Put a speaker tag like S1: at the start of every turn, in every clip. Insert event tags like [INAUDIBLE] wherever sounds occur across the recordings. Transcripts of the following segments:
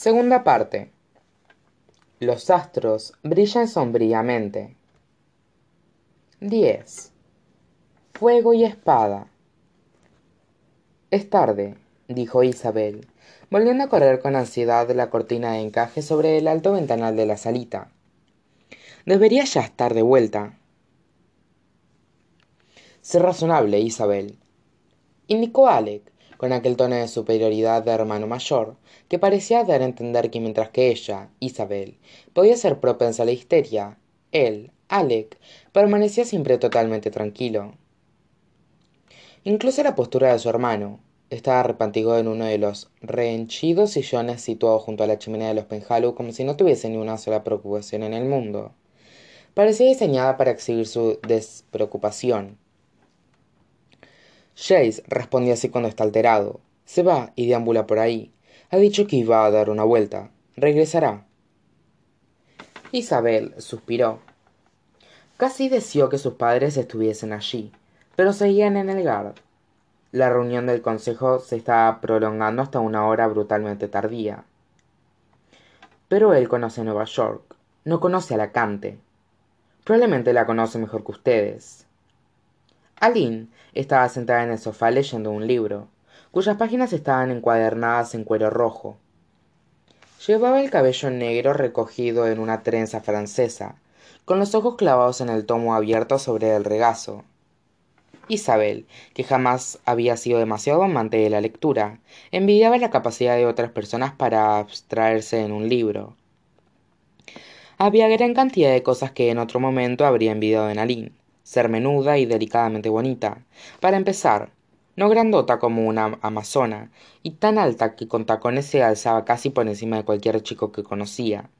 S1: Segunda parte. Los astros brillan sombríamente. 10. Fuego y espada. Es tarde, dijo Isabel, volviendo a correr con ansiedad la cortina de encaje sobre el alto ventanal de la salita. Debería ya estar de vuelta. Sé razonable, Isabel, indicó Alec, con aquel tono de superioridad de hermano mayor, que parecía dar a entender que mientras que ella, Isabel, podía ser propensa a la histeria, él, Alec, permanecía siempre totalmente tranquilo. Incluso la postura de su hermano, estaba repantigado en uno de los rehenchidos sillones situados junto a la chimenea de los Penhallow como si no tuviese ni una sola preocupación en el mundo. Parecía diseñada para exhibir su despreocupación, Jace respondió así cuando está alterado. Se va y deambula por ahí. Ha dicho que iba a dar una vuelta. Regresará. Isabel suspiró. Casi deseó que sus padres estuviesen allí, pero seguían en el guard. La reunión del consejo se estaba prolongando hasta una hora brutalmente tardía. Pero él conoce Nueva York, no conoce a la Cante. Probablemente la conoce mejor que ustedes. Aline estaba sentada en el sofá leyendo un libro, cuyas páginas estaban encuadernadas en cuero rojo. Llevaba el cabello negro recogido en una trenza francesa, con los ojos clavados en el tomo abierto sobre el regazo. Isabel, que jamás había sido demasiado amante de la lectura, envidiaba la capacidad de otras personas para abstraerse en un libro. Había gran cantidad de cosas que en otro momento habría envidiado en Aline ser menuda y delicadamente bonita. Para empezar, no grandota como una amazona, y tan alta que con tacones se alzaba casi por encima de cualquier chico que conocía.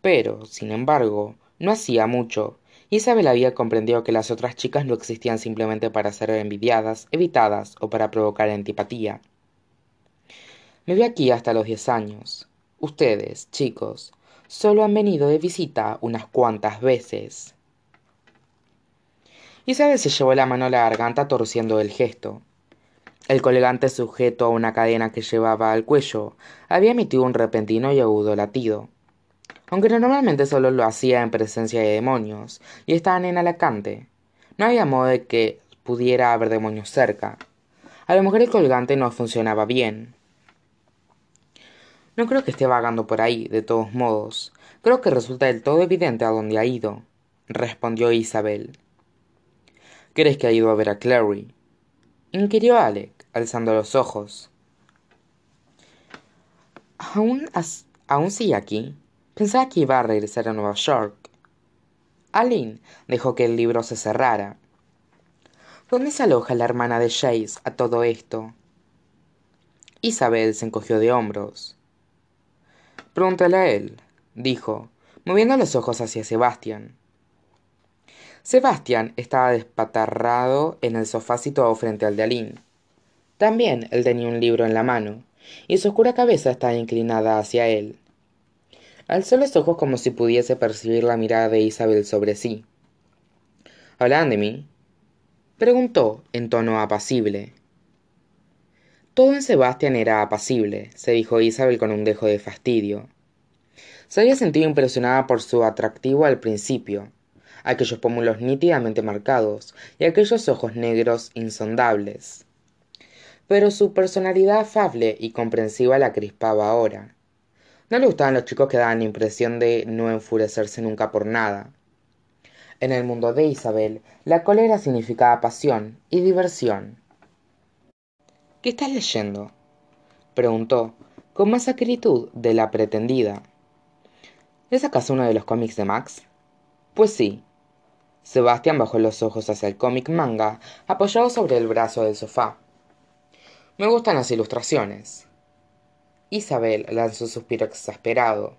S1: Pero, sin embargo, no hacía mucho, y Isabel había comprendido que las otras chicas no existían simplemente para ser envidiadas, evitadas o para provocar antipatía. Me vi aquí hasta los diez años. Ustedes, chicos, solo han venido de visita unas cuantas veces. Isabel se llevó la mano a la garganta torciendo el gesto. El colgante sujeto a una cadena que llevaba al cuello había emitido un repentino y agudo latido. Aunque normalmente solo lo hacía en presencia de demonios, y estaban en Alacante, no había modo de que pudiera haber demonios cerca. A lo mejor el colgante no funcionaba bien. No creo que esté vagando por ahí, de todos modos. Creo que resulta del todo evidente a dónde ha ido, respondió Isabel. ¿Crees que ha ido a ver a Clary? inquirió Alec, alzando los ojos. ¿Aún, ¿Aún sigue aquí? Pensaba que iba a regresar a Nueva York. Aline dejó que el libro se cerrara. ¿Dónde se aloja la hermana de Chase a todo esto? Isabel se encogió de hombros. Pregúntale a él, dijo, moviendo los ojos hacia Sebastián. Sebastián estaba despatarrado en el sofá situado frente al de Aline. También él tenía un libro en la mano, y su oscura cabeza estaba inclinada hacia él. Alzó los ojos como si pudiese percibir la mirada de Isabel sobre sí. ¿Hablaban de mí? preguntó en tono apacible. Todo en Sebastián era apacible, se dijo Isabel con un dejo de fastidio. Se había sentido impresionada por su atractivo al principio, aquellos pómulos nítidamente marcados y aquellos ojos negros insondables. Pero su personalidad afable y comprensiva la crispaba ahora. No le gustaban los chicos que daban la impresión de no enfurecerse nunca por nada. En el mundo de Isabel, la cólera significaba pasión y diversión. ¿Qué estás leyendo? preguntó, con más acritud de la pretendida. ¿Es acaso uno de los cómics de Max? Pues sí, Sebastián bajó los ojos hacia el cómic manga, apoyado sobre el brazo del sofá. Me gustan las ilustraciones. Isabel lanzó un suspiro exasperado.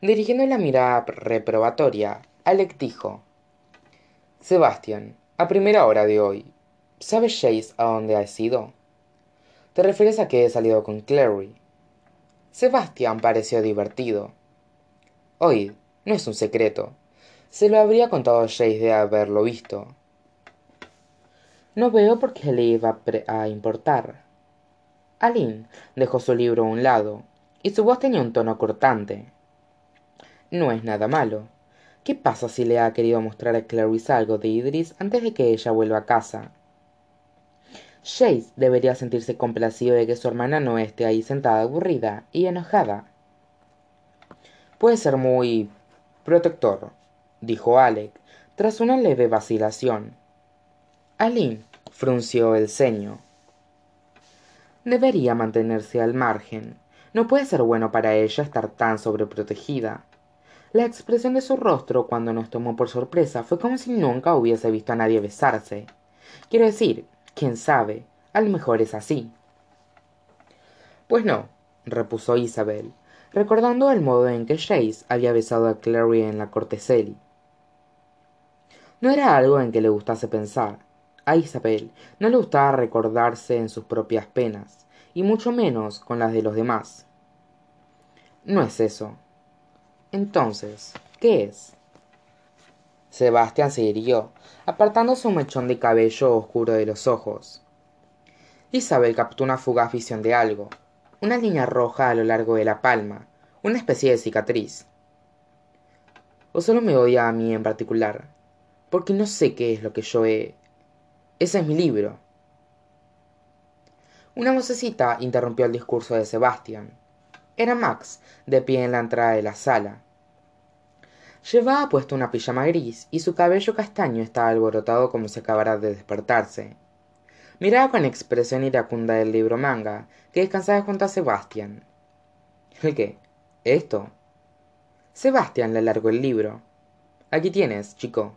S1: Dirigiendo la mirada reprobatoria, Alec dijo: Sebastián, a primera hora de hoy, ¿sabes Chase a dónde ha ido? ¿Te refieres a que he salido con Clary? Sebastián pareció divertido. Oíd, no es un secreto se lo habría contado a Jace de haberlo visto. No veo por qué le iba a importar. Aline dejó su libro a un lado, y su voz tenía un tono cortante. No es nada malo. ¿Qué pasa si le ha querido mostrar a Clarice algo de Idris antes de que ella vuelva a casa? Chase debería sentirse complacido de que su hermana no esté ahí sentada aburrida y enojada. Puede ser muy protector, dijo Alec, tras una leve vacilación. Aline frunció el ceño. Debería mantenerse al margen. No puede ser bueno para ella estar tan sobreprotegida. La expresión de su rostro cuando nos tomó por sorpresa fue como si nunca hubiese visto a nadie besarse. Quiero decir, quién sabe, a lo mejor es así. Pues no, repuso Isabel, recordando el modo en que Chase había besado a Clary en la corte No era algo en que le gustase pensar. A Isabel no le gustaba recordarse en sus propias penas, y mucho menos con las de los demás. No es eso, entonces, ¿qué es? Sebastián se irguió, apartando su mechón de cabello oscuro de los ojos. Isabel captó una fugaz visión de algo, una línea roja a lo largo de la palma, una especie de cicatriz. O solo me odia a mí en particular, porque no sé qué es lo que yo he... Ese es mi libro. Una vocecita interrumpió el discurso de Sebastián. Era Max, de pie en la entrada de la sala. Llevaba puesto una pijama gris y su cabello castaño estaba alborotado como si acabara de despertarse. Miraba con expresión iracunda el libro manga que descansaba junto a Sebastián. ¿El qué? ¿Esto? Sebastián le alargó el libro. Aquí tienes, chico.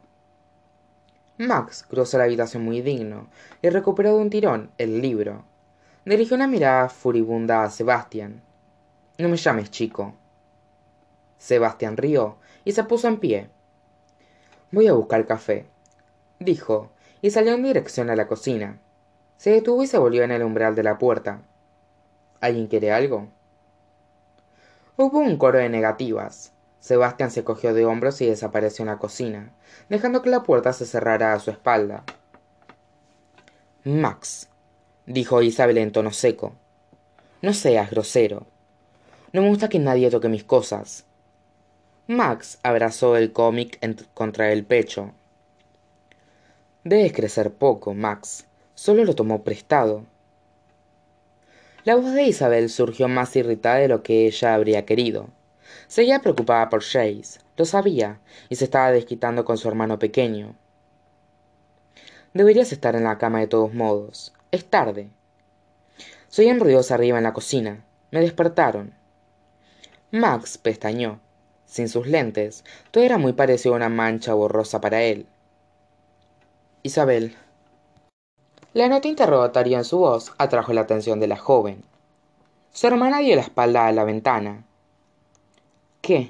S1: Max cruzó la habitación muy digno y recuperó de un tirón el libro. Dirigió una mirada furibunda a Sebastián. No me llames chico. Sebastián rió y se puso en pie. Voy a buscar café, dijo, y salió en dirección a la cocina. Se detuvo y se volvió en el umbral de la puerta. ¿Alguien quiere algo? Hubo un coro de negativas. Sebastián se cogió de hombros y desapareció en la cocina, dejando que la puerta se cerrara a su espalda. Max, dijo Isabel en tono seco, no seas grosero. No me gusta que nadie toque mis cosas. Max abrazó el cómic contra el pecho. Debes crecer poco, Max. Solo lo tomó prestado. La voz de Isabel surgió más irritada de lo que ella habría querido. Seguía preocupada por Chase, lo sabía, y se estaba desquitando con su hermano pequeño. Deberías estar en la cama de todos modos. Es tarde. Soy ruidos arriba en la cocina. Me despertaron. Max pestañó. Sin sus lentes, todo era muy parecido a una mancha borrosa para él. Isabel. La nota interrogatoria en su voz atrajo la atención de la joven. Su hermana dio la espalda a la ventana. ¿Qué?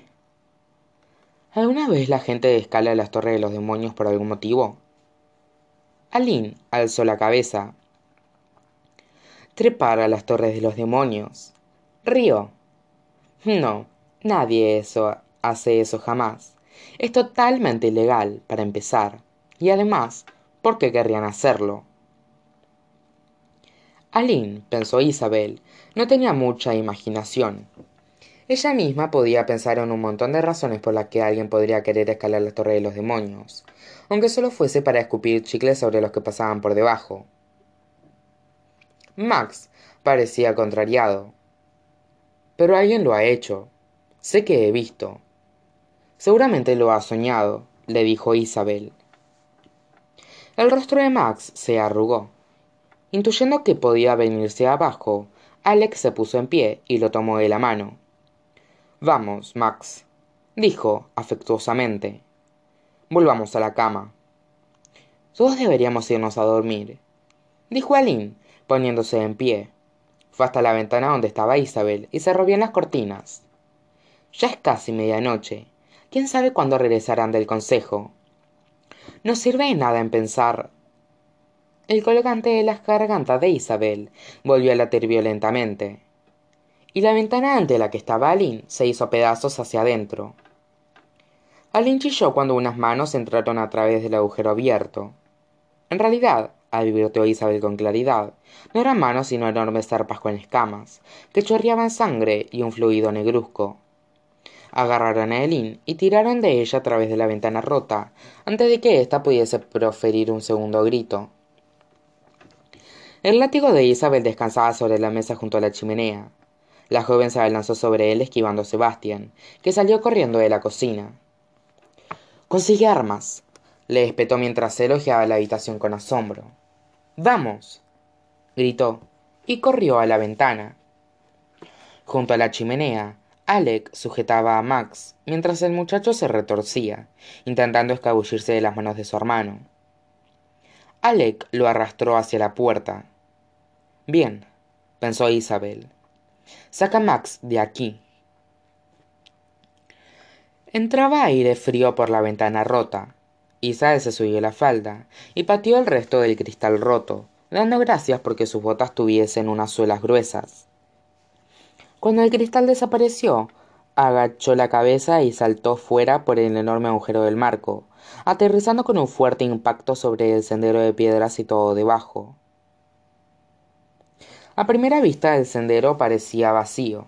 S1: ¿Alguna vez la gente escala las torres de los demonios por algún motivo? Aline alzó la cabeza. Trepar a las torres de los demonios. Río. No, nadie eso hace eso jamás. Es totalmente ilegal, para empezar. Y además, ¿por qué querrían hacerlo? Aline, pensó Isabel, no tenía mucha imaginación. Ella misma podía pensar en un montón de razones por las que alguien podría querer escalar la torre de los demonios, aunque solo fuese para escupir chicles sobre los que pasaban por debajo. Max parecía contrariado. Pero alguien lo ha hecho. Sé que he visto. Seguramente lo ha soñado, le dijo Isabel. El rostro de Max se arrugó. Intuyendo que podía venirse abajo, Alex se puso en pie y lo tomó de la mano. Vamos, Max, dijo afectuosamente. Volvamos a la cama. Todos deberíamos irnos a dormir, dijo Aline, poniéndose en pie. Fue hasta la ventana donde estaba Isabel y cerró bien las cortinas. Ya es casi medianoche. ¿Quién sabe cuándo regresarán del consejo? No sirve de nada en pensar. El colgante de las gargantas de Isabel volvió a latir violentamente, y la ventana ante la que estaba Aline se hizo pedazos hacia adentro. Aline chilló cuando unas manos entraron a través del agujero abierto. En realidad, advirtió Isabel con claridad, no eran manos sino enormes zarpas con escamas, que chorreaban sangre y un fluido negruzco. Agarraron a Eileen y tiraron de ella a través de la ventana rota, antes de que ésta pudiese proferir un segundo grito. El látigo de Isabel descansaba sobre la mesa junto a la chimenea. La joven se abalanzó sobre él esquivando a Sebastián, que salió corriendo de la cocina. Consigue armas, le espetó mientras elogiaba la habitación con asombro. Vamos, gritó, y corrió a la ventana. Junto a la chimenea, Alec sujetaba a Max, mientras el muchacho se retorcía, intentando escabullirse de las manos de su hermano. Alec lo arrastró hacia la puerta. Bien, pensó Isabel. Saca Max de aquí. Entraba aire frío por la ventana rota. Isabel se subió la falda y pateó el resto del cristal roto, dando gracias porque sus botas tuviesen unas suelas gruesas. Cuando el cristal desapareció, agachó la cabeza y saltó fuera por el enorme agujero del marco, aterrizando con un fuerte impacto sobre el sendero de piedras y todo debajo. A primera vista el sendero parecía vacío.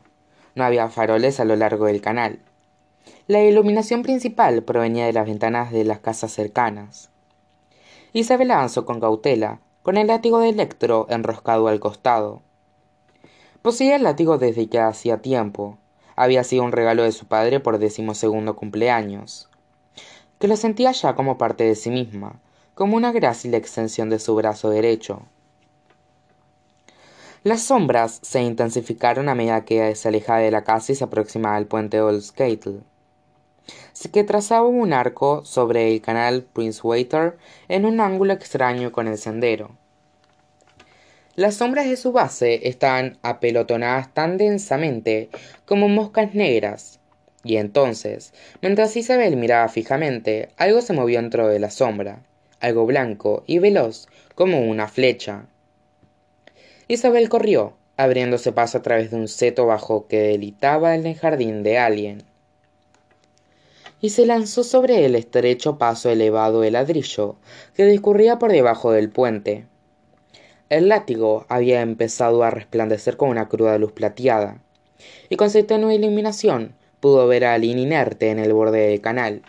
S1: No había faroles a lo largo del canal. La iluminación principal provenía de las ventanas de las casas cercanas. Isabel avanzó con cautela, con el látigo de Electro enroscado al costado. Poseía el látigo desde que hacía tiempo. Había sido un regalo de su padre por decimosegundo cumpleaños. Que lo sentía ya como parte de sí misma, como una grácil extensión de su brazo derecho. Las sombras se intensificaron a medida que se alejaba de la casa y se aproximaba al puente Old Skatel, que trazaba un arco sobre el canal Prince Waiter en un ángulo extraño con el sendero. Las sombras de su base estaban apelotonadas tan densamente como moscas negras. Y entonces, mientras Isabel miraba fijamente, algo se movió dentro de la sombra, algo blanco y veloz como una flecha. Isabel corrió, abriéndose paso a través de un seto bajo que delitaba en el jardín de alguien. Y se lanzó sobre el estrecho paso elevado de ladrillo que discurría por debajo del puente. El látigo había empezado a resplandecer con una cruda luz plateada, y con su tenue iluminación pudo ver a Aline inerte en el borde del canal.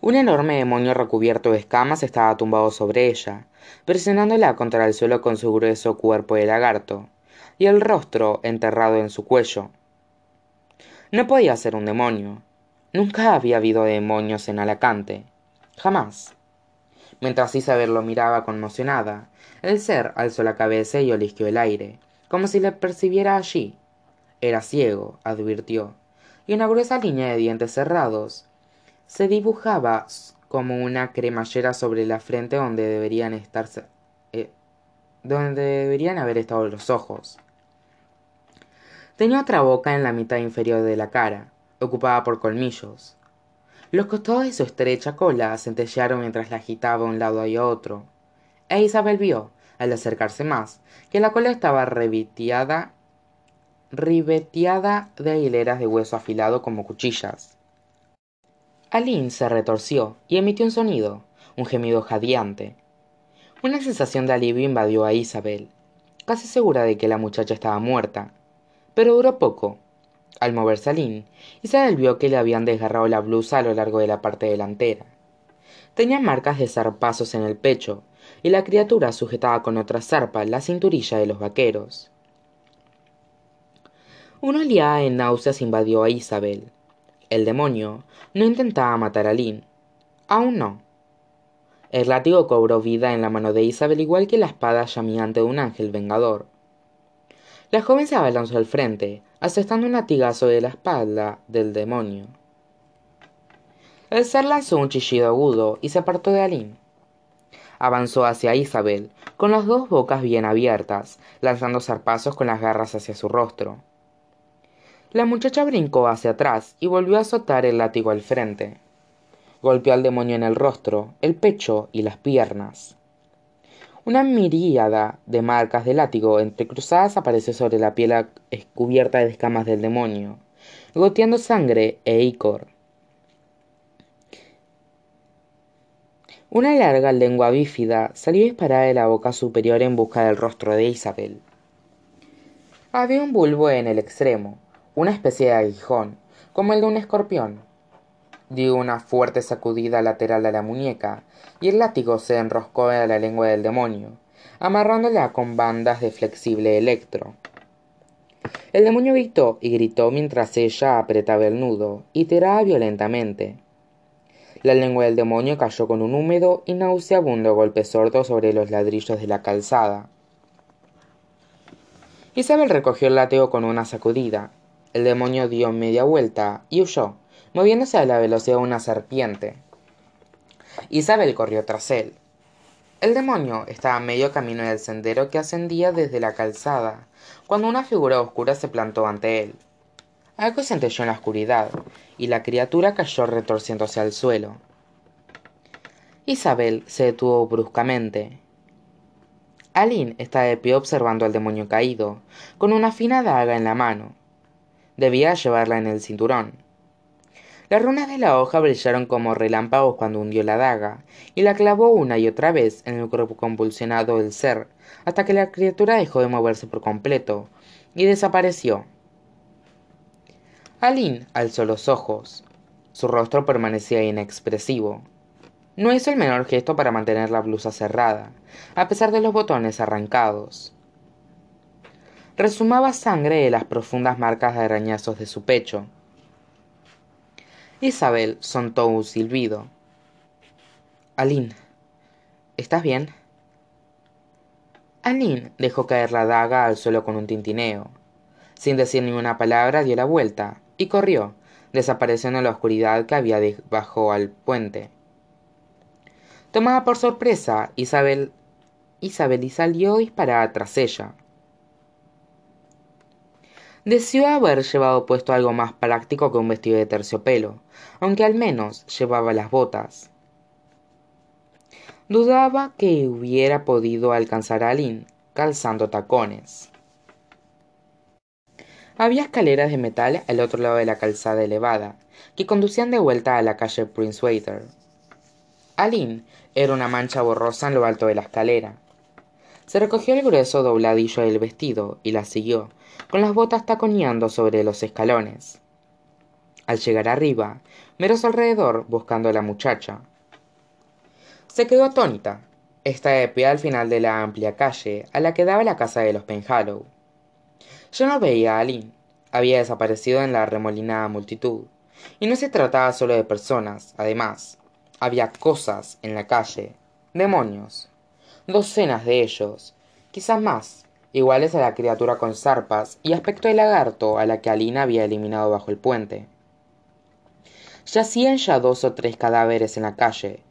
S1: Un enorme demonio recubierto de escamas estaba tumbado sobre ella, presionándola contra el suelo con su grueso cuerpo de lagarto, y el rostro enterrado en su cuello. No podía ser un demonio. Nunca había habido demonios en Alacante. Jamás. Mientras Isabel lo miraba conmocionada, el ser alzó la cabeza y olisqueó el aire, como si le percibiera allí. Era ciego, advirtió, y una gruesa línea de dientes cerrados se dibujaba como una cremallera sobre la frente donde deberían estarse eh, donde deberían haber estado los ojos. Tenía otra boca en la mitad inferior de la cara, ocupada por colmillos. Los costados de su estrecha cola centellearon mientras la agitaba a un lado y a otro, e Isabel vio, al acercarse más, que la cola estaba ribeteada, ribeteada de hileras de hueso afilado como cuchillas. Aline se retorció y emitió un sonido, un gemido jadeante. Una sensación de alivio invadió a Isabel, casi segura de que la muchacha estaba muerta. Pero duró poco. Al moverse Aline, Isabel vio que le habían desgarrado la blusa a lo largo de la parte delantera. Tenía marcas de zarpazos en el pecho, y la criatura sujetaba con otra zarpa la cinturilla de los vaqueros. Una oleada de náuseas invadió a Isabel. El demonio no intentaba matar a Lynn. Aún no. El látigo cobró vida en la mano de Isabel igual que la espada llameante de un ángel vengador. La joven se abalanzó al frente, asestando un latigazo de la espalda del demonio. El ser lanzó un chillido agudo y se apartó de Aline avanzó hacia Isabel, con las dos bocas bien abiertas, lanzando zarpazos con las garras hacia su rostro. La muchacha brincó hacia atrás y volvió a azotar el látigo al frente. Golpeó al demonio en el rostro, el pecho y las piernas. Una miríada de marcas de látigo entrecruzadas apareció sobre la piel cubierta de escamas del demonio, goteando sangre e icor. Una larga lengua bífida salió disparada de la boca superior en busca del rostro de Isabel. Había un bulbo en el extremo, una especie de aguijón, como el de un escorpión. Dio una fuerte sacudida lateral a la muñeca, y el látigo se enroscó en la lengua del demonio, amarrándola con bandas de flexible electro. El demonio gritó y gritó mientras ella apretaba el nudo y tiraba violentamente. La lengua del demonio cayó con un húmedo y nauseabundo golpe sordo sobre los ladrillos de la calzada. Isabel recogió el látigo con una sacudida. El demonio dio media vuelta y huyó, moviéndose a la velocidad de una serpiente. Isabel corrió tras él. El demonio estaba a medio camino del sendero que ascendía desde la calzada, cuando una figura oscura se plantó ante él. Algo centelló en la oscuridad, y la criatura cayó retorciéndose al suelo. Isabel se detuvo bruscamente. Aline estaba de pie observando al demonio caído, con una fina daga en la mano. Debía llevarla en el cinturón. Las runas de la hoja brillaron como relámpagos cuando hundió la daga, y la clavó una y otra vez en el cuerpo convulsionado del ser, hasta que la criatura dejó de moverse por completo, y desapareció. Aline alzó los ojos. Su rostro permanecía inexpresivo. No hizo el menor gesto para mantener la blusa cerrada, a pesar de los botones arrancados. Resumaba sangre de las profundas marcas de arañazos de su pecho, Isabel soltó un silbido. Aline, ¿estás bien? Aline dejó caer la daga al suelo con un tintineo. Sin decir ni una palabra, dio la vuelta y corrió, desapareciendo en la oscuridad que había debajo al puente. Tomada por sorpresa, Isabel, Isabel y salió disparada tras ella. Deseó haber llevado puesto algo más práctico que un vestido de terciopelo, aunque al menos llevaba las botas. Dudaba que hubiera podido alcanzar a Aline calzando tacones. Había escaleras de metal al otro lado de la calzada elevada, que conducían de vuelta a la calle Prince Waiter. Aline era una mancha borrosa en lo alto de la escalera. Se recogió el grueso dobladillo del vestido y la siguió, con las botas taconeando sobre los escalones. Al llegar arriba, miró su alrededor buscando a la muchacha. Se quedó atónita. Estaba de pie al final de la amplia calle a la que daba la casa de los Penhallow. Yo no veía a Aline. Había desaparecido en la remolinada multitud. Y no se trataba solo de personas, además. Había cosas en la calle. Demonios. Docenas de ellos. Quizás más iguales a la criatura con zarpas y aspecto de lagarto a la que Alina había eliminado bajo el puente. Yacían ya dos o tres cadáveres en la calle,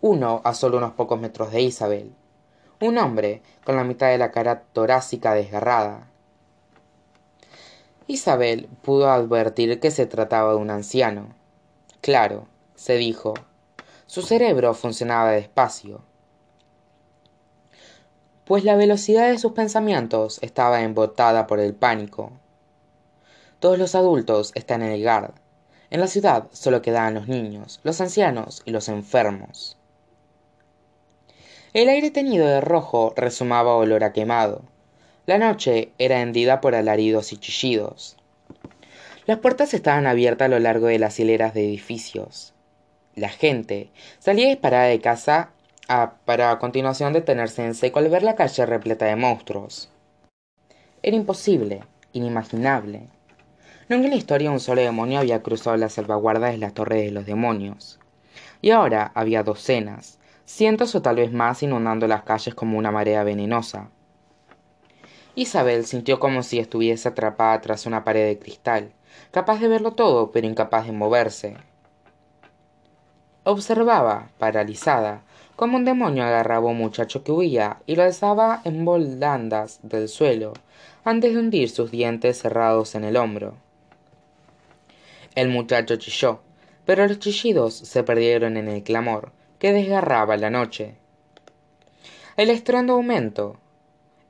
S1: uno a solo unos pocos metros de Isabel, un hombre con la mitad de la cara torácica desgarrada. Isabel pudo advertir que se trataba de un anciano. Claro, se dijo. Su cerebro funcionaba despacio pues la velocidad de sus pensamientos estaba embotada por el pánico. Todos los adultos están en el GARD. En la ciudad solo quedaban los niños, los ancianos y los enfermos. El aire teñido de rojo resumaba olor a quemado. La noche era hendida por alaridos y chillidos. Las puertas estaban abiertas a lo largo de las hileras de edificios. La gente salía disparada de casa para a continuación detenerse en seco al ver la calle repleta de monstruos. Era imposible, inimaginable. Nunca en la historia un solo demonio había cruzado las salvaguardas de las torres de los demonios. Y ahora había docenas, cientos o tal vez más inundando las calles como una marea venenosa. Isabel sintió como si estuviese atrapada tras una pared de cristal, capaz de verlo todo, pero incapaz de moverse. Observaba, paralizada, como un demonio agarraba a un muchacho que huía y lo alzaba en volandas del suelo, antes de hundir sus dientes cerrados en el hombro. El muchacho chilló, pero los chillidos se perdieron en el clamor que desgarraba la noche. El estruendo aumentó,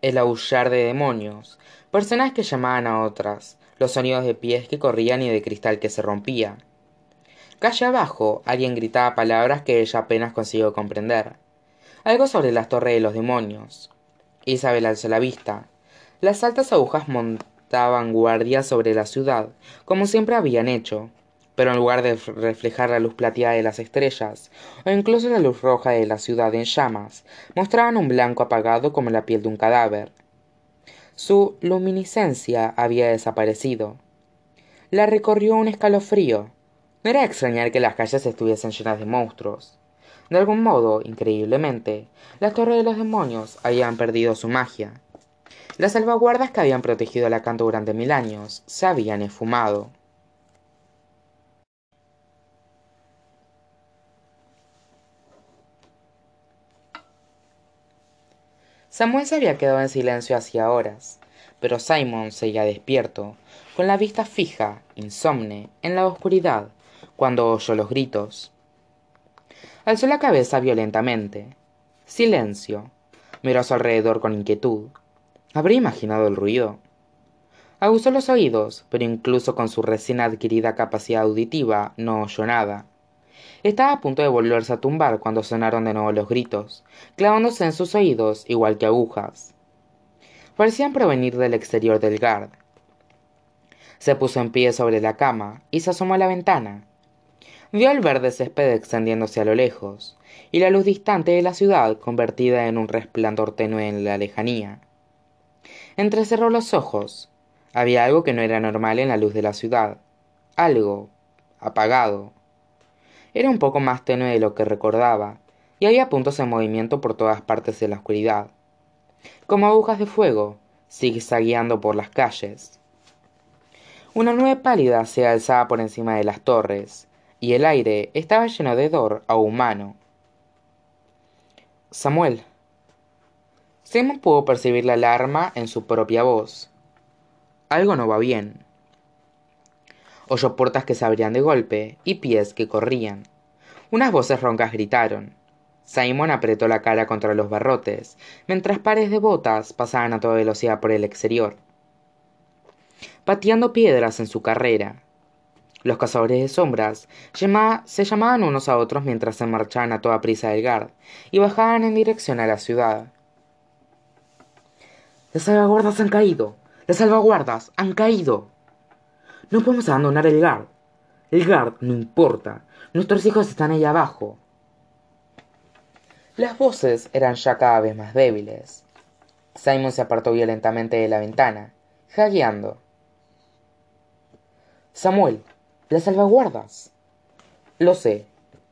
S1: el aullar de demonios, personas que llamaban a otras, los sonidos de pies que corrían y de cristal que se rompía. Calle abajo, alguien gritaba palabras que ella apenas consiguió comprender. Algo sobre las torres de los demonios. Isabel alzó la vista. Las altas agujas montaban guardia sobre la ciudad, como siempre habían hecho, pero en lugar de reflejar la luz plateada de las estrellas, o incluso la luz roja de la ciudad en llamas, mostraban un blanco apagado como la piel de un cadáver. Su luminiscencia había desaparecido. La recorrió un escalofrío. No era extrañar que las calles estuviesen llenas de monstruos. De algún modo, increíblemente, las torres de los demonios habían perdido su magia. Las salvaguardas que habían protegido la canto durante mil años se habían esfumado. Samuel se había quedado en silencio hacía horas, pero Simon seguía despierto, con la vista fija, insomne, en la oscuridad, cuando oyó los gritos. Alzó la cabeza violentamente. Silencio. Miró a su alrededor con inquietud. ¿Habría imaginado el ruido? Aguzó los oídos, pero incluso con su recién adquirida capacidad auditiva no oyó nada. Estaba a punto de volverse a tumbar cuando sonaron de nuevo los gritos, clavándose en sus oídos igual que agujas. Parecían provenir del exterior del guard. Se puso en pie sobre la cama y se asomó a la ventana. Vio el verde césped extendiéndose a lo lejos, y la luz distante de la ciudad convertida en un resplandor tenue en la lejanía. Entrecerró los ojos. Había algo que no era normal en la luz de la ciudad. Algo apagado. Era un poco más tenue de lo que recordaba, y había puntos en movimiento por todas partes de la oscuridad. Como agujas de fuego, zigzagueando por las calles. Una nube pálida se alzaba por encima de las torres, y el aire estaba lleno de hedor a humano. Samuel. Simon pudo percibir la alarma en su propia voz. Algo no va bien. Oyó puertas que se abrían de golpe y pies que corrían. Unas voces roncas gritaron. Simon apretó la cara contra los barrotes, mientras pares de botas pasaban a toda velocidad por el exterior, pateando piedras en su carrera. Los cazadores de sombras se llamaban unos a otros mientras se marchaban a toda prisa del guard y bajaban en dirección a la ciudad. Las salvaguardas han caído. Las salvaguardas han caído. No podemos abandonar el guard. El guard no importa. Nuestros hijos están ahí abajo. Las voces eran ya cada vez más débiles. Simon se apartó violentamente de la ventana, jagueando. Samuel, las salvaguardas. Lo sé,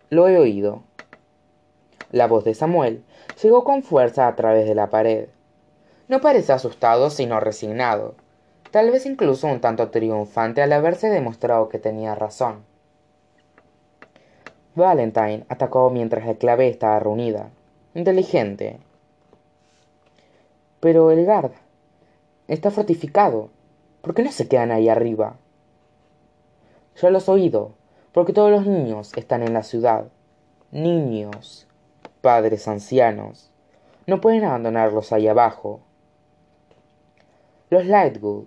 S1: lo he oído. La voz de Samuel llegó con fuerza a través de la pared. No parece asustado, sino resignado, tal vez incluso un tanto triunfante al haberse demostrado que tenía razón. Valentine atacó mientras la clave estaba reunida. Inteligente. Pero el guard está fortificado. ¿Por qué no se quedan ahí arriba? Ya los he oído, porque todos los niños están en la ciudad. Niños, padres ancianos. No pueden abandonarlos ahí abajo. Los Lightwood.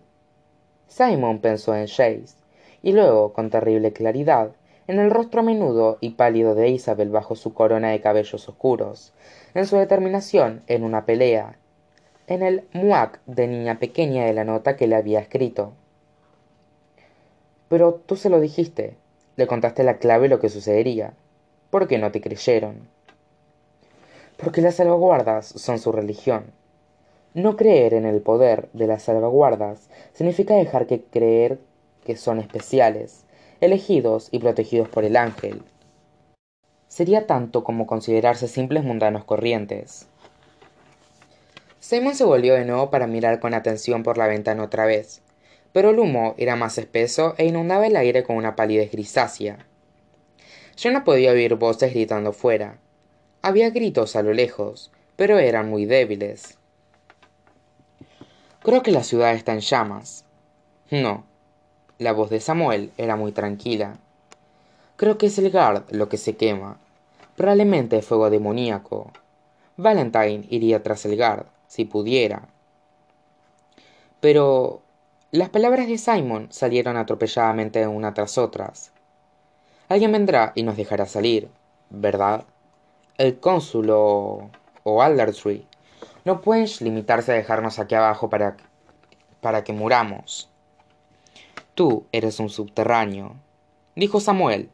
S1: Simon pensó en Chase, y luego, con terrible claridad, en el rostro menudo y pálido de Isabel bajo su corona de cabellos oscuros, en su determinación en una pelea, en el muac de niña pequeña de la nota que le había escrito. Pero tú se lo dijiste, le contaste la clave lo que sucedería. ¿Por qué no te creyeron? Porque las salvaguardas son su religión. No creer en el poder de las salvaguardas significa dejar que creer que son especiales, elegidos y protegidos por el ángel. Sería tanto como considerarse simples mundanos corrientes. Simon se volvió de nuevo para mirar con atención por la ventana otra vez pero el humo era más espeso e inundaba el aire con una palidez grisácea. Yo no podía oír voces gritando fuera. Había gritos a lo lejos, pero eran muy débiles. Creo que la ciudad está en llamas. No. La voz de Samuel era muy tranquila. Creo que es el guard lo que se quema. Probablemente fuego demoníaco. Valentine iría tras el guard, si pudiera. Pero las palabras de Simon salieron atropelladamente una tras otras. Alguien vendrá y nos dejará salir, ¿verdad? El cónsul o, o Aldertree no pueden limitarse a dejarnos aquí abajo para, para que muramos. Tú eres un subterráneo, dijo Samuel,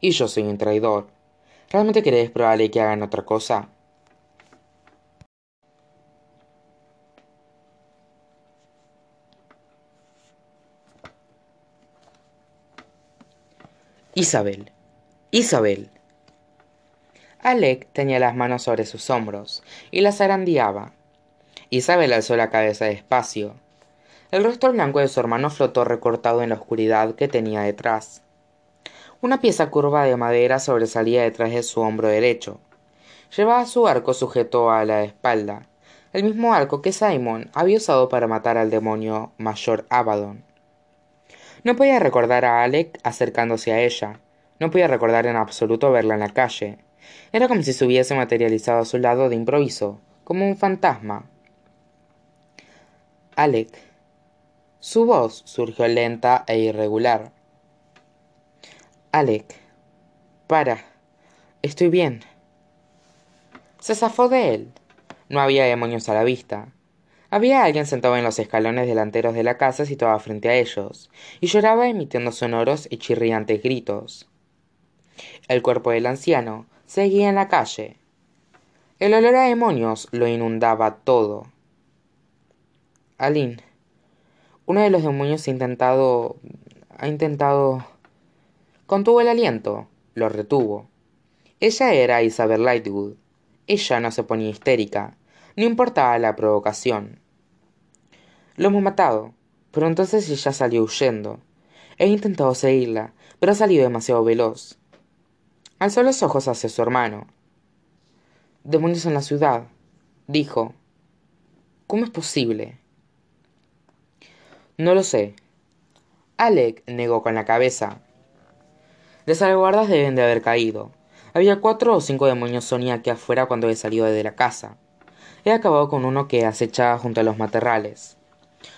S1: y yo soy un traidor. ¿Realmente crees probable que hagan otra cosa? Isabel. Isabel. Alec tenía las manos sobre sus hombros y las zarandeaba. Isabel alzó la cabeza despacio. El rostro blanco de su hermano flotó recortado en la oscuridad que tenía detrás. Una pieza curva de madera sobresalía detrás de su hombro derecho. Llevaba su arco sujeto a la espalda, el mismo arco que Simon había usado para matar al demonio mayor Abaddon. No podía recordar a Alec acercándose a ella. No podía recordar en absoluto verla en la calle. Era como si se hubiese materializado a su lado de improviso, como un fantasma. Alec. Su voz surgió lenta e irregular. Alec. Para. Estoy bien. Se zafó de él. No había demonios a la vista. Había alguien sentado en los escalones delanteros de la casa situada frente a ellos, y lloraba emitiendo sonoros y chirriantes gritos. El cuerpo del anciano seguía en la calle. El olor a demonios lo inundaba todo. Aline. Uno de los demonios ha intentado. ha intentado. Contuvo el aliento, lo retuvo. Ella era Isabel Lightwood. Ella no se ponía histérica, no importaba la provocación. Lo hemos matado, pero entonces ella salió huyendo. He intentado seguirla, pero ha salido demasiado veloz. Alzó los ojos hacia su hermano. Demonios en la ciudad, dijo. ¿Cómo es posible? No lo sé. Alec negó con la cabeza. Las salvaguardas deben de haber caído. Había cuatro o cinco demonios Sonia aquí afuera cuando he salido de la casa. He acabado con uno que acechaba junto a los matorrales.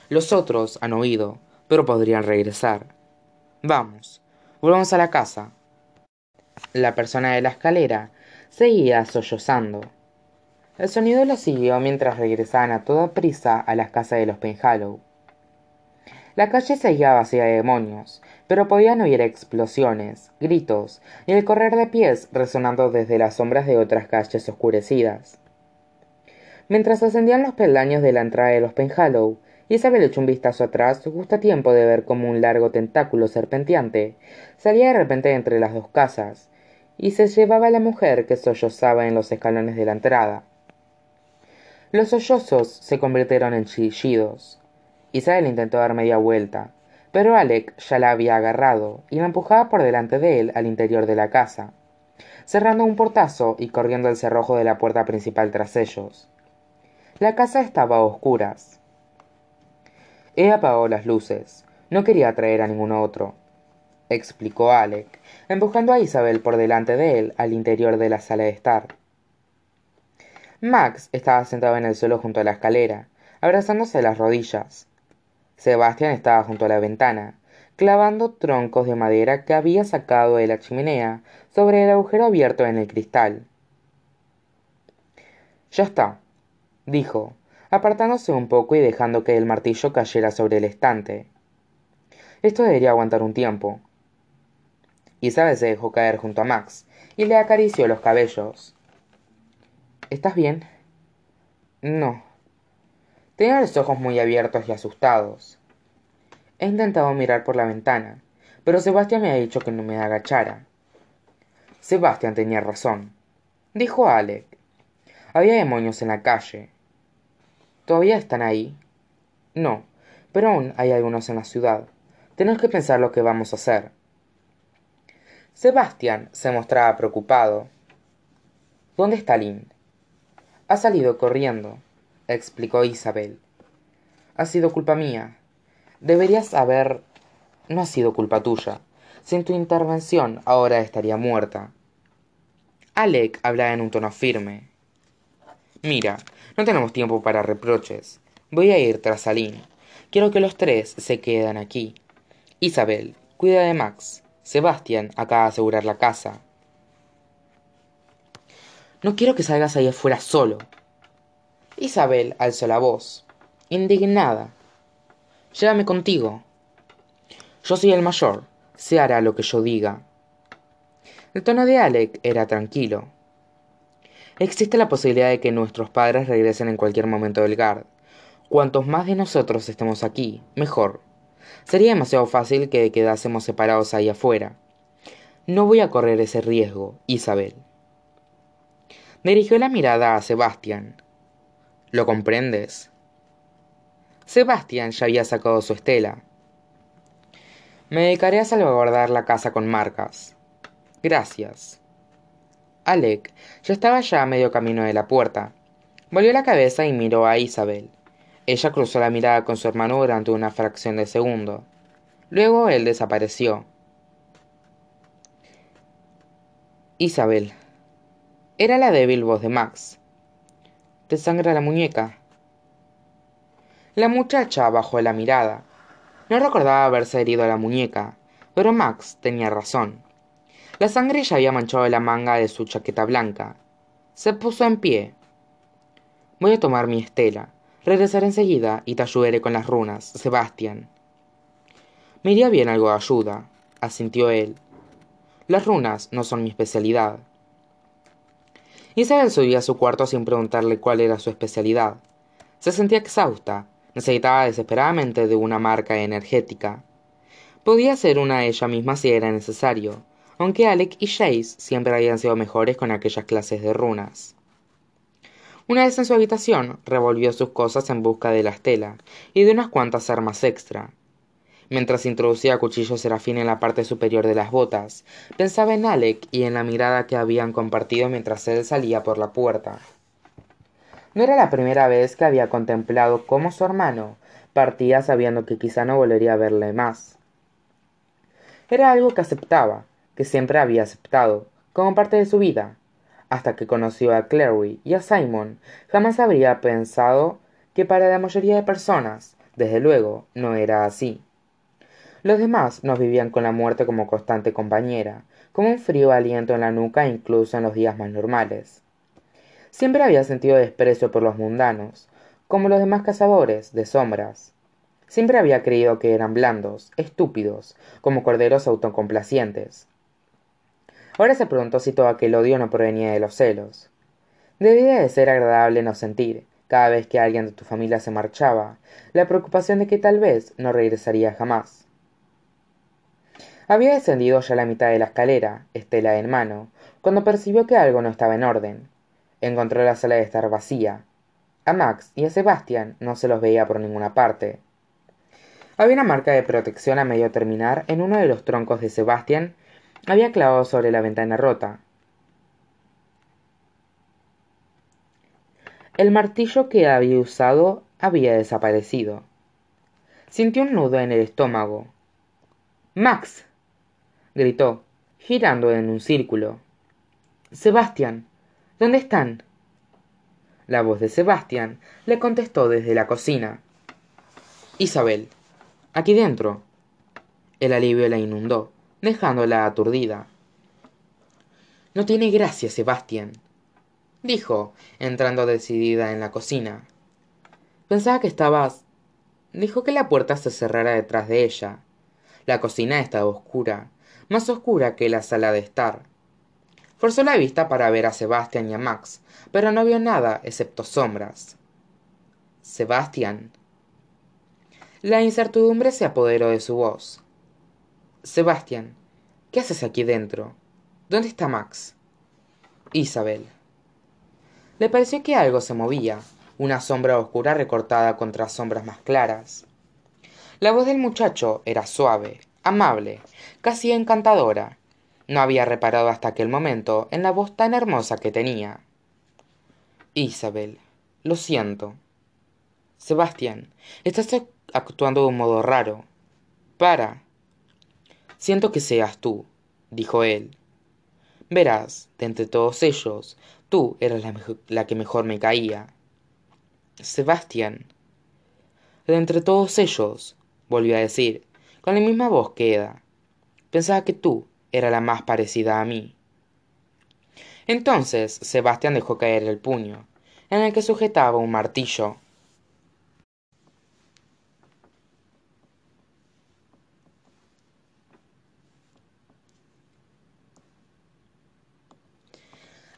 S1: Los otros han oído, pero podrían regresar. Vamos, volvamos a la casa. La persona de la escalera seguía sollozando. El sonido lo siguió mientras regresaban a toda prisa a las casas de los Penhallow. La calle seguía vacía de demonios, pero podían oír explosiones, gritos y el correr de pies resonando desde las sombras de otras calles oscurecidas. Mientras ascendían los peldaños de la entrada de los Penhallow, Isabel echó un vistazo atrás, justo a tiempo de ver como un largo tentáculo serpenteante salía de repente entre las dos casas, y se llevaba a la mujer que sollozaba en los escalones de la entrada. Los sollozos se convirtieron en chillidos. Isabel intentó dar media vuelta, pero Alec ya la había agarrado y la empujaba por delante de él al interior de la casa, cerrando un portazo y corriendo el cerrojo de la puerta principal tras ellos. La casa estaba a oscuras. He apagado las luces. No quería atraer a ningún otro, explicó Alec, empujando a Isabel por delante de él al interior de la sala de estar. Max estaba sentado en el suelo junto a la escalera, abrazándose las rodillas. Sebastián estaba junto a la ventana, clavando troncos de madera que había sacado de la chimenea sobre el agujero abierto en el cristal. Ya está, dijo, apartándose un poco y dejando que el martillo cayera sobre el estante. Esto debería aguantar un tiempo. Isabel se dejó caer junto a Max y le acarició los cabellos. ¿Estás bien? No. Tenía los ojos muy abiertos y asustados. He intentado mirar por la ventana, pero Sebastián me ha dicho que no me agachara. Sebastián tenía razón, dijo Alec. Había demonios en la calle, ¿Todavía están ahí? No, pero aún hay algunos en la ciudad. Tenemos que pensar lo que vamos a hacer. Sebastián se mostraba preocupado. ¿Dónde está Lynn? Ha salido corriendo, explicó Isabel. Ha sido culpa mía. Deberías haber... No ha sido culpa tuya. Sin tu intervención ahora estaría muerta. Alec hablaba en un tono firme. Mira, no tenemos tiempo para reproches. Voy a ir tras Aline. Quiero que los tres se queden aquí. Isabel, cuida de Max. Sebastián acaba de asegurar la casa. No quiero que salgas ahí afuera solo. Isabel alzó la voz, indignada. Llévame contigo. Yo soy el mayor, se hará lo que yo diga. El tono de Alec era tranquilo. Existe la posibilidad de que nuestros padres regresen en cualquier momento del GARD. Cuantos más de nosotros estemos aquí, mejor. Sería demasiado fácil que quedásemos separados ahí afuera. No voy a correr ese riesgo, Isabel. Dirigió la mirada a Sebastián. ¿Lo comprendes? Sebastián ya había sacado su estela. Me dedicaré a salvaguardar la casa con marcas. Gracias. Alec ya estaba ya a medio camino de la puerta. Volvió la cabeza y miró a Isabel. Ella cruzó la mirada con su hermano durante una fracción de segundo. Luego él desapareció. Isabel. Era la débil voz de Max. ¿Te sangra la muñeca? La muchacha bajó la mirada. No recordaba haberse herido la muñeca, pero Max tenía razón. La sangre ya había manchado la manga de su chaqueta blanca. Se puso en pie. Voy a tomar mi estela. Regresaré enseguida y te ayudaré con las runas, Sebastián. Me iría bien algo de ayuda, asintió él. Las runas no son mi especialidad. Isabel subía a su cuarto sin preguntarle cuál era su especialidad. Se sentía exhausta, necesitaba desesperadamente de una marca energética. Podía ser una ella misma si era necesario, aunque Alec y Chase siempre habían sido mejores con aquellas clases de runas. Una vez en su habitación, revolvió sus cosas en busca de la estela y de unas cuantas armas extra. Mientras introducía cuchillo serafín en la parte superior de las botas, pensaba en Alec y en la mirada que habían compartido mientras él salía por la puerta. No era la primera vez que había contemplado cómo su hermano partía sabiendo que quizá no volvería a verle más. Era algo que aceptaba, que siempre había aceptado, como parte de su vida. Hasta que conoció a Clary y a Simon, jamás habría pensado que para la mayoría de personas, desde luego, no era así. Los demás nos vivían con la muerte como constante compañera, como un frío aliento en la nuca incluso en los días más normales. Siempre había sentido desprecio por los mundanos, como los demás cazadores de sombras. Siempre había creído que eran blandos, estúpidos, como corderos autocomplacientes. Ahora se preguntó si todo aquel odio no provenía de los celos. Debía de ser agradable no sentir, cada vez que alguien de tu familia se marchaba, la preocupación de que tal vez no regresaría jamás. Había descendido ya la mitad de la escalera, estela en mano, cuando percibió que algo no estaba en orden. Encontró la sala de estar vacía. A Max y a Sebastián no se los veía por ninguna parte. Había una marca de protección a medio terminar en uno de los troncos de Sebastián había clavado sobre la ventana rota. El martillo que había usado había desaparecido. Sintió un nudo en el estómago. Max. gritó, girando en un círculo. Sebastián. ¿Dónde están? La voz de Sebastián le contestó desde la cocina. Isabel. Aquí dentro. El alivio la inundó dejándola aturdida. No tiene gracia, Sebastián, dijo, entrando decidida en la cocina. Pensaba que estabas. Dijo que la puerta se cerrara detrás de ella. La cocina estaba oscura, más oscura que la sala de estar. Forzó la vista para ver a Sebastián y a Max, pero no vio nada excepto sombras. Sebastián. La incertidumbre se apoderó de su voz. Sebastián, ¿qué haces aquí dentro? ¿Dónde está Max? Isabel. Le pareció que algo se movía, una sombra oscura recortada contra sombras más claras. La voz del muchacho era suave, amable, casi encantadora. No había reparado hasta aquel momento en la voz tan hermosa que tenía. Isabel, lo siento. Sebastián, estás actuando de un modo raro. Para. Siento que seas tú, dijo él. Verás, de entre todos ellos, tú eras la, que mejor me caía. Sebastián. De entre todos ellos, volvió a decir, con la misma voz queda. pensaba que tú era la más parecida a mí. Entonces Sebastián dejó caer el puño, en el que sujetaba un martillo.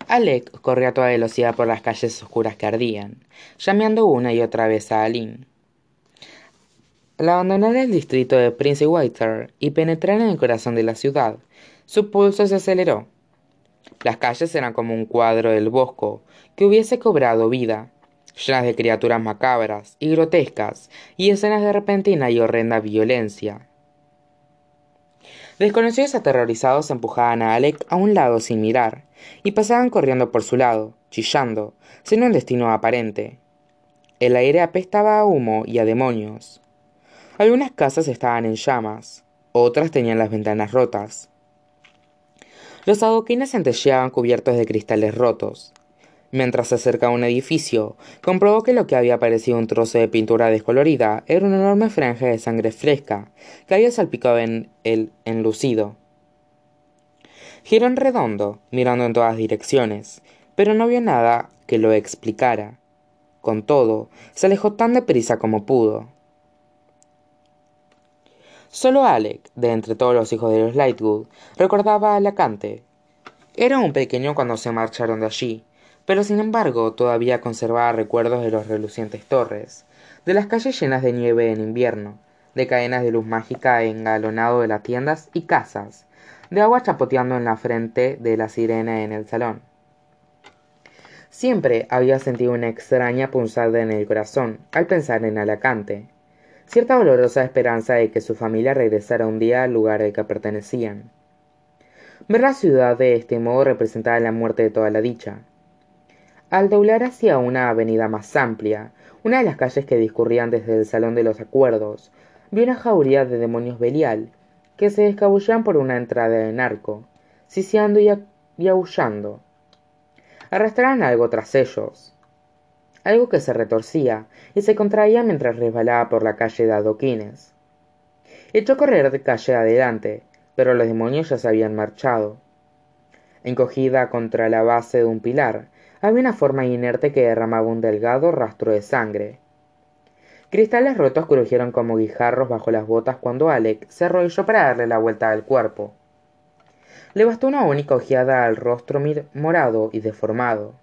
S1: Alec corrió a toda velocidad por las calles oscuras que ardían, llameando una y otra vez a Aline. Al abandonar el distrito de Prince Water y penetrar en el corazón de la ciudad, su pulso se aceleró. Las calles eran como un cuadro del bosco que hubiese cobrado vida, llenas de criaturas macabras y grotescas y escenas de repentina y horrenda violencia. Desconocidos aterrorizados empujaban a Alec a un lado sin mirar, y pasaban corriendo por su lado, chillando, sin un destino aparente. El aire apestaba a humo y a demonios. Algunas casas estaban en llamas, otras tenían las ventanas rotas. Los adoquines centelleaban cubiertos de cristales rotos. Mientras se acercaba a un edificio, comprobó que lo que había parecido un trozo de pintura descolorida era una enorme franja de sangre fresca que había salpicado en el enlucido. Giró en redondo, mirando en todas direcciones, pero no vio nada que lo explicara. Con todo, se alejó tan deprisa como pudo. Solo Alec, de entre todos los hijos de los Lightwood, recordaba a Alacante. Era un pequeño cuando se marcharon de allí, pero sin embargo todavía conservaba recuerdos de los relucientes torres, de las calles llenas de nieve en invierno, de cadenas de luz mágica engalonado de las tiendas y casas, de agua chapoteando en la frente de la sirena en el salón. Siempre había sentido una extraña punzada en el corazón al pensar en Alacante, cierta dolorosa esperanza de que su familia regresara un día al lugar al que pertenecían. Ver la ciudad de este modo representaba la muerte de toda la dicha. Al doblar hacia una avenida más amplia, una de las calles que discurrían desde el Salón de los Acuerdos, vio una jauría de demonios Belial que se escabullían por una entrada en arco, siseando y, aullando. Arrastraron algo tras ellos, algo que se retorcía y se contraía mientras resbalaba por la calle de adoquines. Echó a correr de calle adelante, pero los demonios ya se habían marchado. Encogida contra la base de un pilar, había una forma inerte que derramaba un delgado rastro de sangre. Cristales rotos crujieron como guijarros bajo las botas cuando Alec se arrodilló para darle la vuelta al cuerpo. Le bastó una única ojeada al rostro morado y deformado.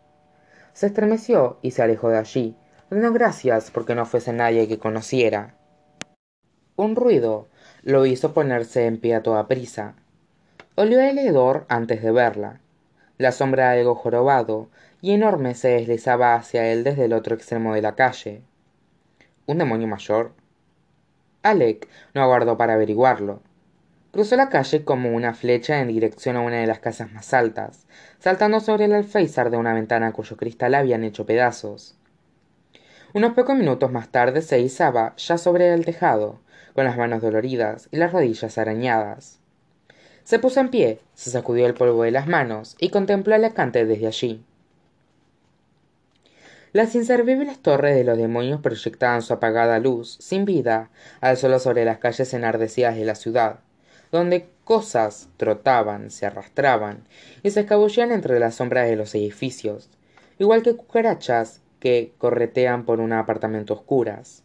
S1: Se estremeció y se alejó de allí, dando gracias porque no fuese nadie que conociera. Un ruido lo hizo ponerse en pie a toda prisa. Olió el hedor antes de verla. La sombra de algo jorobado y enorme se deslizaba hacia él desde el otro extremo de la calle. Un demonio mayor. Alec no aguardó para averiguarlo. Cruzó la calle como una flecha en dirección a una de las casas más altas saltando sobre el alféizar de una ventana cuyo cristal habían hecho pedazos. Unos pocos minutos más tarde se izaba ya sobre el tejado con las manos doloridas y las rodillas arañadas. Se puso en pie se sacudió el polvo de las manos y contempló a Alacante desde allí las inservibles torres de los demonios proyectaban su apagada luz, sin vida, al solo sobre las calles enardecidas de la ciudad, donde cosas trotaban, se arrastraban y se escabullían entre las sombras de los edificios, igual que cucarachas que corretean por un apartamento oscuras.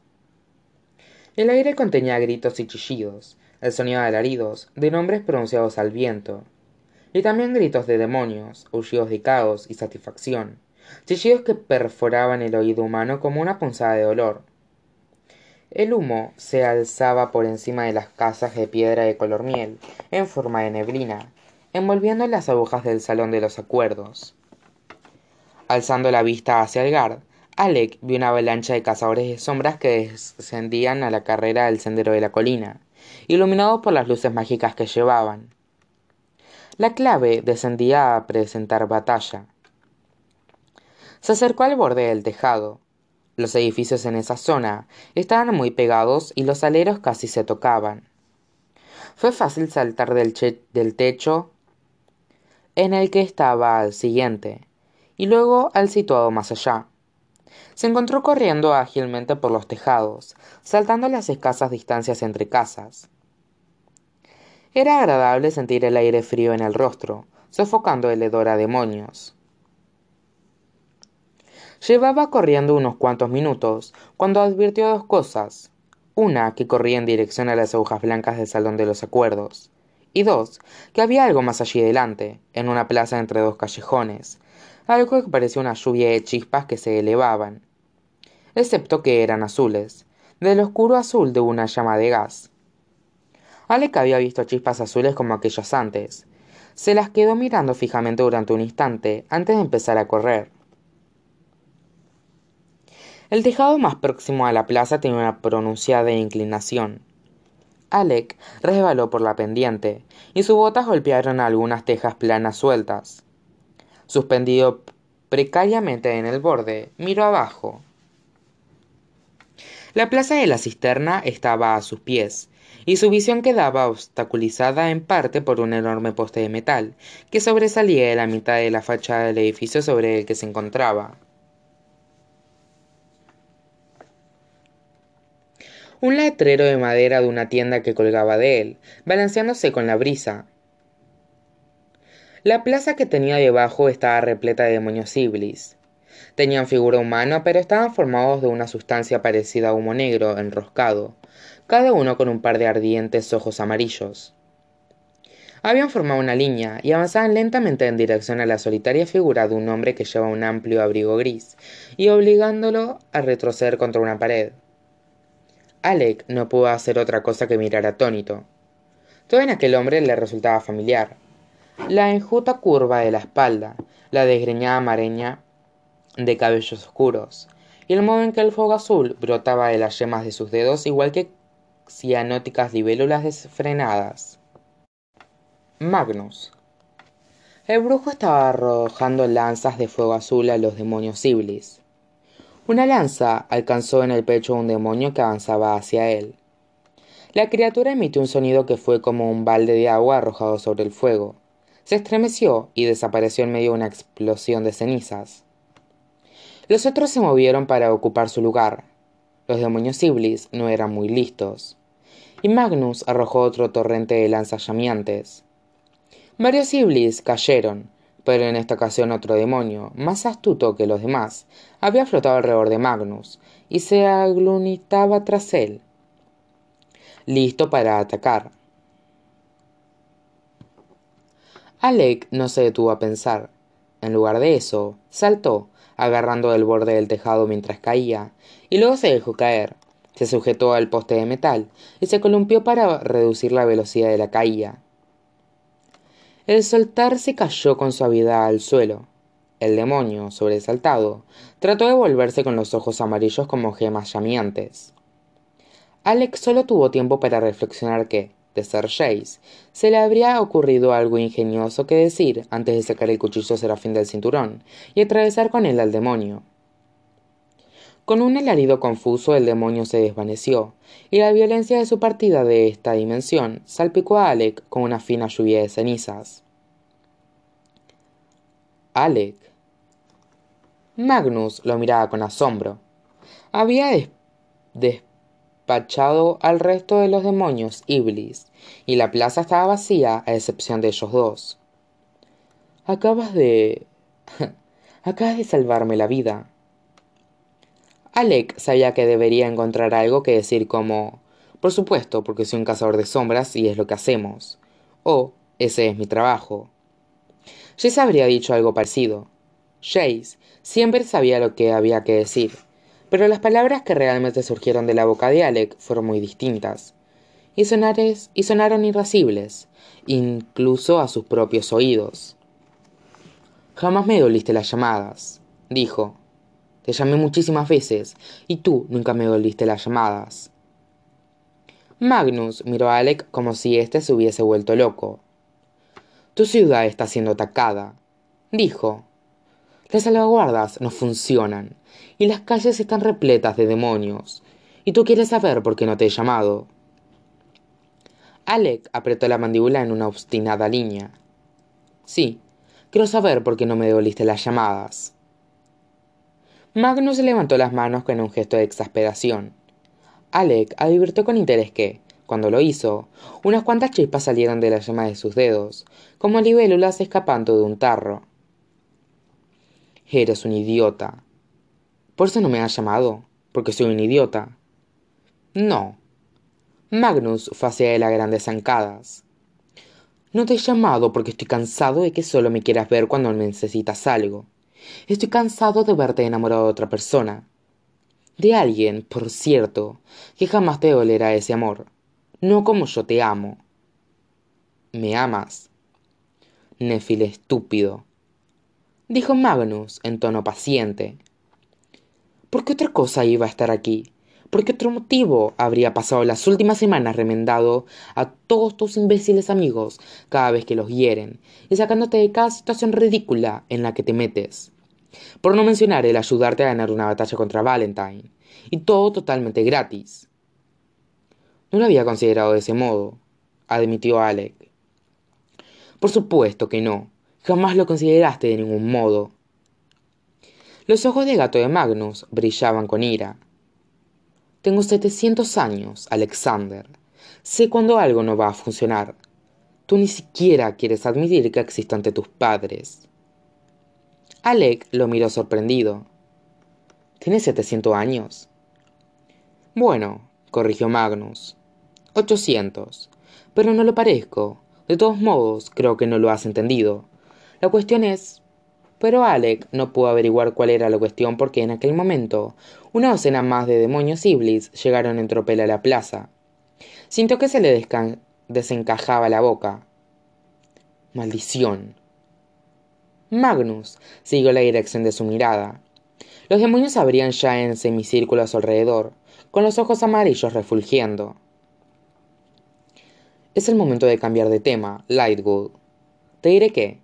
S1: El aire contenía gritos y chillidos, el sonido de alaridos, de nombres pronunciados al viento, y también gritos de demonios, aullidos de caos y satisfacción chillidos que perforaban el oído humano como una punzada de dolor. El humo se alzaba por encima de las casas de piedra de color miel, en forma de neblina, envolviendo las agujas del salón de los acuerdos. Alzando la vista hacia el guard, Alec vio una avalancha de cazadores de sombras que descendían a la carrera del sendero de la colina, iluminados por las luces mágicas que llevaban. La clave descendía a presentar batalla, se acercó al borde del tejado. Los edificios en esa zona estaban muy pegados y los aleros casi se tocaban. Fue fácil saltar del, del techo en el que estaba al siguiente, y luego al situado más allá. Se encontró corriendo ágilmente por los tejados, saltando las escasas distancias entre casas. Era agradable sentir el aire frío en el rostro, sofocando el hedor a demonios. Llevaba corriendo unos cuantos minutos cuando advirtió dos cosas. Una, que corría en dirección a las agujas blancas del Salón de los Acuerdos. Y dos, que había algo más allí delante, en una plaza entre dos callejones. Algo que parecía una lluvia de chispas que se elevaban. Excepto que eran azules, del oscuro azul de una llama de gas. Alec había visto chispas azules como aquellas antes. Se las quedó mirando fijamente durante un instante antes de empezar a correr. El tejado más próximo a la plaza tenía una pronunciada inclinación. Alec resbaló por la pendiente y sus botas golpearon algunas tejas planas sueltas. Suspendido precariamente en el borde, miró abajo. La plaza de la cisterna estaba a sus pies, y su visión quedaba obstaculizada en parte por un enorme poste de metal que sobresalía de la mitad de la fachada del edificio sobre el que se encontraba. Un letrero de madera de una tienda que colgaba de él, balanceándose con la brisa. La plaza que tenía debajo estaba repleta de demonios iblis. Tenían figura humana, pero estaban formados de una sustancia parecida a humo negro enroscado, cada uno con un par de ardientes ojos amarillos. Habían formado una línea y avanzaban lentamente en dirección a la solitaria figura de un hombre que lleva un amplio abrigo gris, y obligándolo a retroceder contra una pared. Alec no pudo hacer otra cosa que mirar atónito. Todo en aquel hombre le resultaba familiar. La enjuta curva de la espalda, la desgreñada mareña de cabellos oscuros, y el modo en que el fuego azul brotaba de las yemas de sus dedos igual que cianóticas libélulas desfrenadas. Magnus. El brujo estaba arrojando lanzas de fuego azul a los demonios. Una lanza alcanzó en el pecho a un demonio que avanzaba hacia él. La criatura emitió un sonido que fue como un balde de agua arrojado sobre el fuego. Se estremeció y desapareció en medio de una explosión de cenizas. Los otros se movieron para ocupar su lugar. Los demonios Iblis no eran muy listos. Y Magnus arrojó otro torrente de lanzas llameantes. Varios Iblis cayeron, pero en esta ocasión otro demonio, más astuto que los demás, había flotado alrededor de Magnus y se aglunitaba tras él, listo para atacar. Alec no se detuvo a pensar. En lugar de eso, saltó, agarrando el borde del tejado mientras caía, y luego se dejó caer. Se sujetó al poste de metal y se columpió para reducir la velocidad de la caída. El soltarse cayó con suavidad al suelo. El demonio, sobresaltado, trató de volverse con los ojos amarillos como gemas llameantes. Alex solo tuvo tiempo para reflexionar que, de ser Jace, se le habría ocurrido algo ingenioso que decir antes de sacar el cuchillo serafín del cinturón y atravesar con él al demonio. Con un alarido confuso el demonio se desvaneció, y la violencia de su partida de esta dimensión salpicó a Alec con una fina lluvia de cenizas. Alec. Magnus lo miraba con asombro. Había despachado al resto de los demonios Iblis, y la plaza estaba vacía a excepción de ellos dos. Acabas de... [LAUGHS] Acabas de salvarme la vida, Alec sabía que debería encontrar algo que decir como Por supuesto, porque soy un cazador de sombras y es lo que hacemos. O ese es mi trabajo. Jace habría dicho algo parecido. Jace siempre sabía lo que había que decir, pero las palabras que realmente surgieron de la boca de Alec fueron muy distintas. Y, sonares, y sonaron irascibles, incluso a sus propios oídos. Jamás me doliste las llamadas, dijo, te llamé muchísimas veces, y tú nunca me volviste las llamadas. Magnus miró a Alec como si éste se hubiese vuelto loco. Tu ciudad está siendo atacada, dijo. Las salvaguardas no funcionan, y las calles están repletas de demonios, y tú quieres saber por qué no te he llamado. Alec apretó la mandíbula en una obstinada línea. Sí, quiero saber por qué no me devolviste las llamadas. Magnus levantó las manos con un gesto de exasperación. Alec advirtió con interés que, Cuando lo hizo, unas cuantas chispas salieron de la llama de sus dedos, como libélulas escapando de un tarro. Eres un idiota. ¿Por eso no me has llamado? ¿Porque soy un idiota? No. Magnus fue hacia él a grandes zancadas. No te he llamado porque estoy cansado de que solo me quieras ver cuando necesitas algo. Estoy cansado de verte enamorado de otra persona. De alguien, por cierto, que jamás te dolerá ese amor. No como yo te amo. ¿Me amas? Néfil estúpido. Dijo Magnus en tono paciente. ¿Por qué otra cosa iba a estar aquí? ¿Por qué otro motivo habría pasado las últimas semanas remendado a todos tus imbéciles amigos cada vez que los hieren y sacándote de cada situación ridícula en la que te metes? Por no mencionar el ayudarte a ganar una batalla contra Valentine. Y todo totalmente gratis. No lo había considerado de ese modo, admitió Alec. Por supuesto que no. Jamás lo consideraste de ningún modo. Los ojos de gato de Magnus brillaban con ira. Tengo setecientos años, Alexander. Sé cuando algo no va a funcionar. Tú ni siquiera quieres admitir que existe ante tus padres. Alec lo miró sorprendido. ¿Tienes setecientos años? Bueno, corrigió Magnus. Ochocientos. Pero no lo parezco. De todos modos, creo que no lo has entendido. La cuestión es... Pero Alec no pudo averiguar cuál era la cuestión porque en aquel momento una docena más de demonios Iblis llegaron en tropel a la plaza. Sintió que se le desencajaba la boca. Maldición. Magnus siguió la dirección de su mirada. Los demonios abrían ya en semicírculo a su alrededor, con los ojos amarillos refulgiendo. Es el momento de cambiar de tema, Lightwood. Te diré que.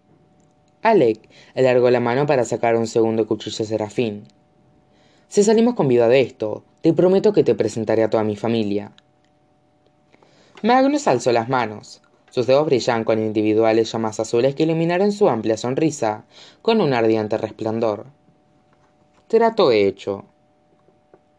S1: Alec alargó la mano para sacar un segundo cuchillo serafín. Si salimos con vida de esto, te prometo que te presentaré a toda mi familia. Magnus alzó las manos. Sus dedos brillan con individuales llamas azules que iluminaron su amplia sonrisa con un ardiente resplandor. Trato hecho.